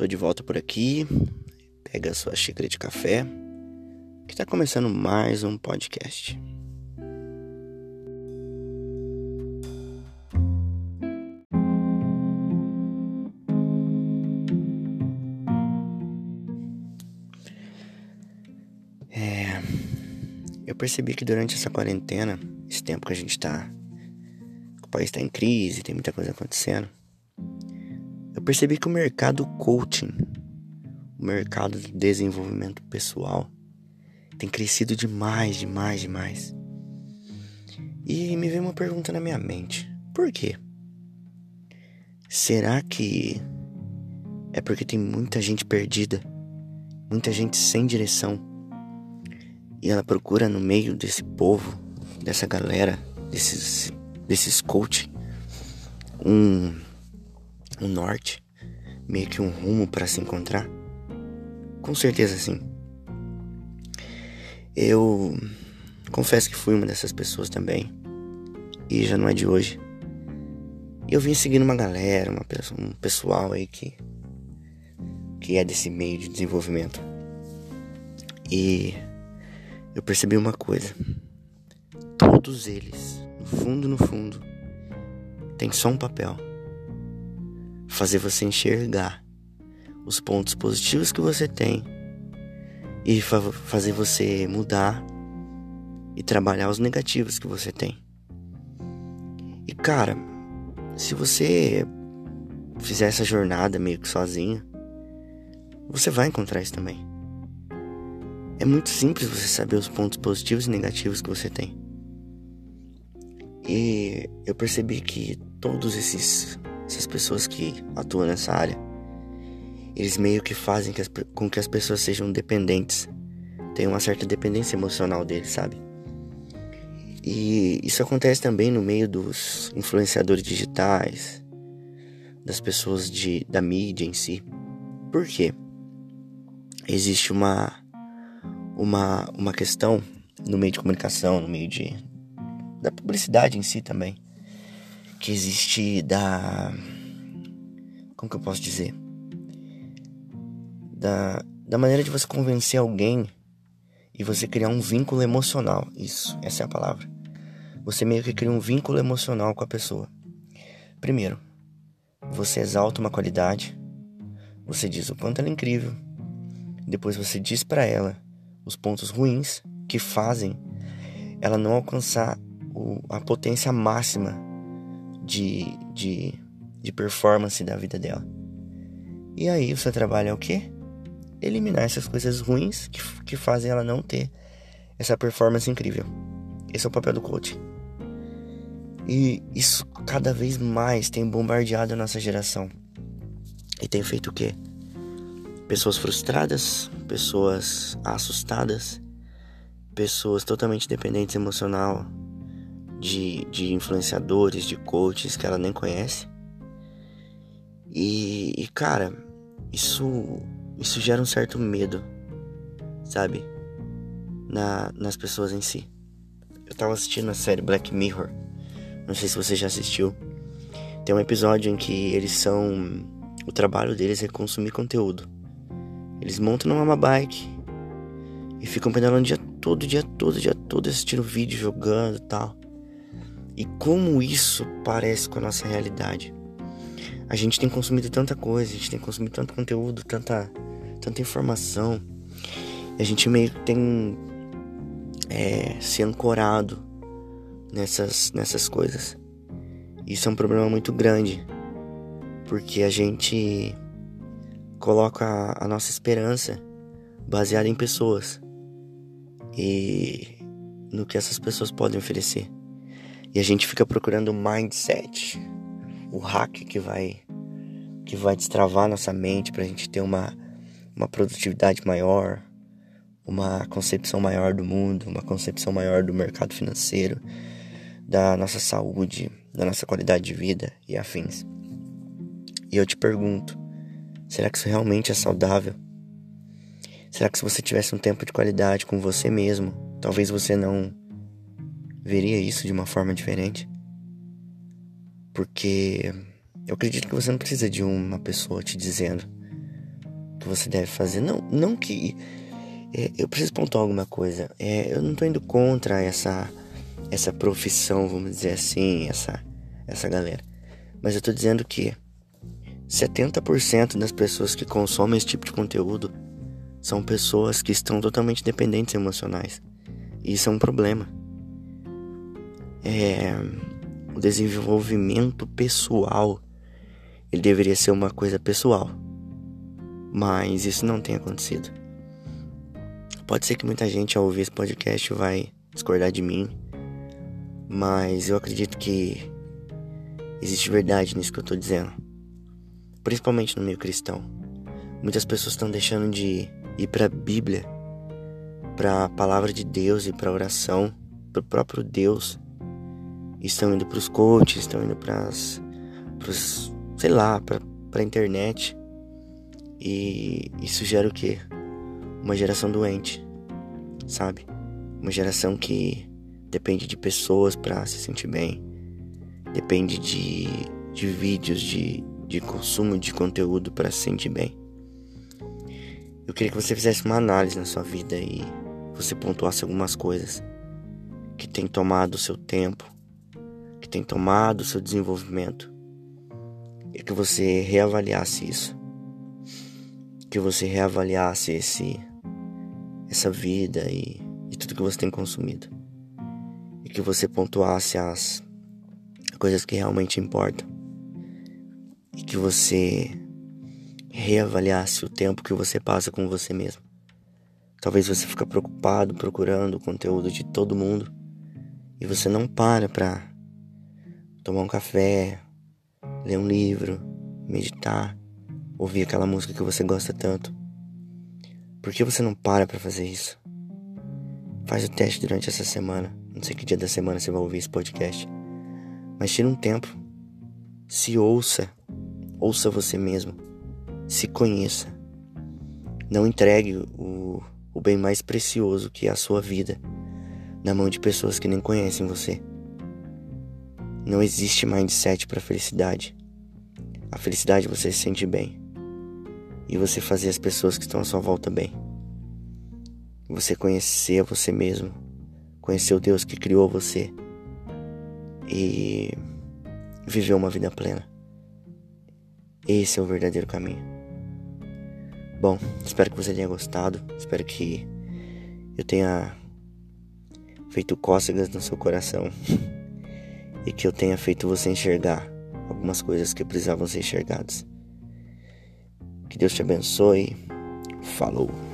Tô de volta por aqui. Pega a sua xícara de café, que tá começando mais um podcast. É, eu percebi que durante essa quarentena, esse tempo que a gente tá. O país tá em crise, tem muita coisa acontecendo eu percebi que o mercado coaching, o mercado de desenvolvimento pessoal, tem crescido demais, demais, demais. E me veio uma pergunta na minha mente: por quê? Será que é porque tem muita gente perdida, muita gente sem direção, e ela procura no meio desse povo, dessa galera, desses, desses coaching, um um norte, meio que um rumo para se encontrar? Com certeza sim. Eu confesso que fui uma dessas pessoas também. E já não é de hoje. Eu vim seguindo uma galera, uma, um pessoal aí que que é desse meio de desenvolvimento. E eu percebi uma coisa. Todos eles, no fundo, no fundo, tem só um papel fazer você enxergar os pontos positivos que você tem e fa fazer você mudar e trabalhar os negativos que você tem. E cara, se você fizer essa jornada meio que sozinho, você vai encontrar isso também. É muito simples você saber os pontos positivos e negativos que você tem. E eu percebi que todos esses essas pessoas que atuam nessa área, eles meio que fazem que as, com que as pessoas sejam dependentes, tenham uma certa dependência emocional deles, sabe? E isso acontece também no meio dos influenciadores digitais, das pessoas de, da mídia em si. Por quê? Existe uma, uma, uma questão no meio de comunicação, no meio de, da publicidade em si também, que existe da. Como que eu posso dizer? Da, da maneira de você convencer alguém e você criar um vínculo emocional. Isso, essa é a palavra. Você meio que cria um vínculo emocional com a pessoa. Primeiro, você exalta uma qualidade, você diz o quanto ela é incrível. Depois você diz para ela os pontos ruins que fazem ela não alcançar o, a potência máxima de, de, de performance da vida dela. E aí o seu trabalho é o quê? Eliminar essas coisas ruins que, que fazem ela não ter essa performance incrível. Esse é o papel do coach. E isso cada vez mais tem bombardeado a nossa geração. E tem feito o quê? Pessoas frustradas, pessoas assustadas, pessoas totalmente dependentes emocional, de, de influenciadores, de coaches que ela nem conhece. E, e, cara, isso, isso gera um certo medo, sabe? Na, nas pessoas em si. Eu tava assistindo a série Black Mirror. Não sei se você já assistiu. Tem um episódio em que eles são. O trabalho deles é consumir conteúdo. Eles montam numa bike e ficam pedalando o dia todo, dia todo, dia todo, assistindo vídeo, jogando e tal. E como isso parece com a nossa realidade. A gente tem consumido tanta coisa, a gente tem consumido tanto conteúdo, tanta, tanta informação. A gente meio que tem é, se ancorado nessas, nessas coisas. Isso é um problema muito grande, porque a gente coloca a nossa esperança baseada em pessoas e no que essas pessoas podem oferecer. E a gente fica procurando o mindset, o hack que vai que vai destravar nossa mente para a gente ter uma, uma produtividade maior, uma concepção maior do mundo, uma concepção maior do mercado financeiro, da nossa saúde, da nossa qualidade de vida e afins. E eu te pergunto, será que isso realmente é saudável? Será que se você tivesse um tempo de qualidade com você mesmo, talvez você não veria isso de uma forma diferente. Porque eu acredito que você não precisa de uma pessoa te dizendo que você deve fazer. Não, não que é, eu preciso pontuar alguma coisa. É, eu não tô indo contra essa essa profissão, vamos dizer assim, essa essa galera. Mas eu tô dizendo que 70% das pessoas que consomem esse tipo de conteúdo são pessoas que estão totalmente dependentes emocionais. E isso é um problema. É, o desenvolvimento pessoal ele deveria ser uma coisa pessoal. Mas isso não tem acontecido. Pode ser que muita gente ao ouvir esse podcast vai discordar de mim, mas eu acredito que existe verdade nisso que eu tô dizendo. Principalmente no meio cristão. Muitas pessoas estão deixando de ir para a Bíblia, para a palavra de Deus e para oração, para o próprio Deus. Estão indo para os coaches, estão indo para as sei lá, pra internet. E isso gera o quê? Uma geração doente, sabe? Uma geração que depende de pessoas para se sentir bem, depende de, de vídeos, de, de consumo de conteúdo para se sentir bem. Eu queria que você fizesse uma análise na sua vida e você pontuasse algumas coisas que tem tomado o seu tempo, que tem tomado o seu desenvolvimento e que você reavaliasse isso. Que você reavaliasse esse essa vida e, e tudo que você tem consumido. E que você pontuasse as coisas que realmente importam. E que você reavaliasse o tempo que você passa com você mesmo. Talvez você fique preocupado procurando o conteúdo de todo mundo e você não para para tomar um café, ler um livro, meditar, ouvir aquela música que você gosta tanto. Por que você não para para fazer isso? Faz o teste durante essa semana. Não sei que dia da semana você vai ouvir esse podcast. Mas tira um tempo. Se ouça. Ouça você mesmo. Se conheça. Não entregue o, o bem mais precioso que é a sua vida na mão de pessoas que nem conhecem você. Não existe mindset para felicidade. A felicidade é você se sentir bem e você fazer as pessoas que estão à sua volta bem. Você conhecer você mesmo, conhecer o Deus que criou você e viver uma vida plena. Esse é o verdadeiro caminho. Bom, espero que você tenha gostado. Espero que eu tenha feito cócegas no seu coração. e que eu tenha feito você enxergar algumas coisas que precisavam ser enxergadas. Que Deus te abençoe. Falou.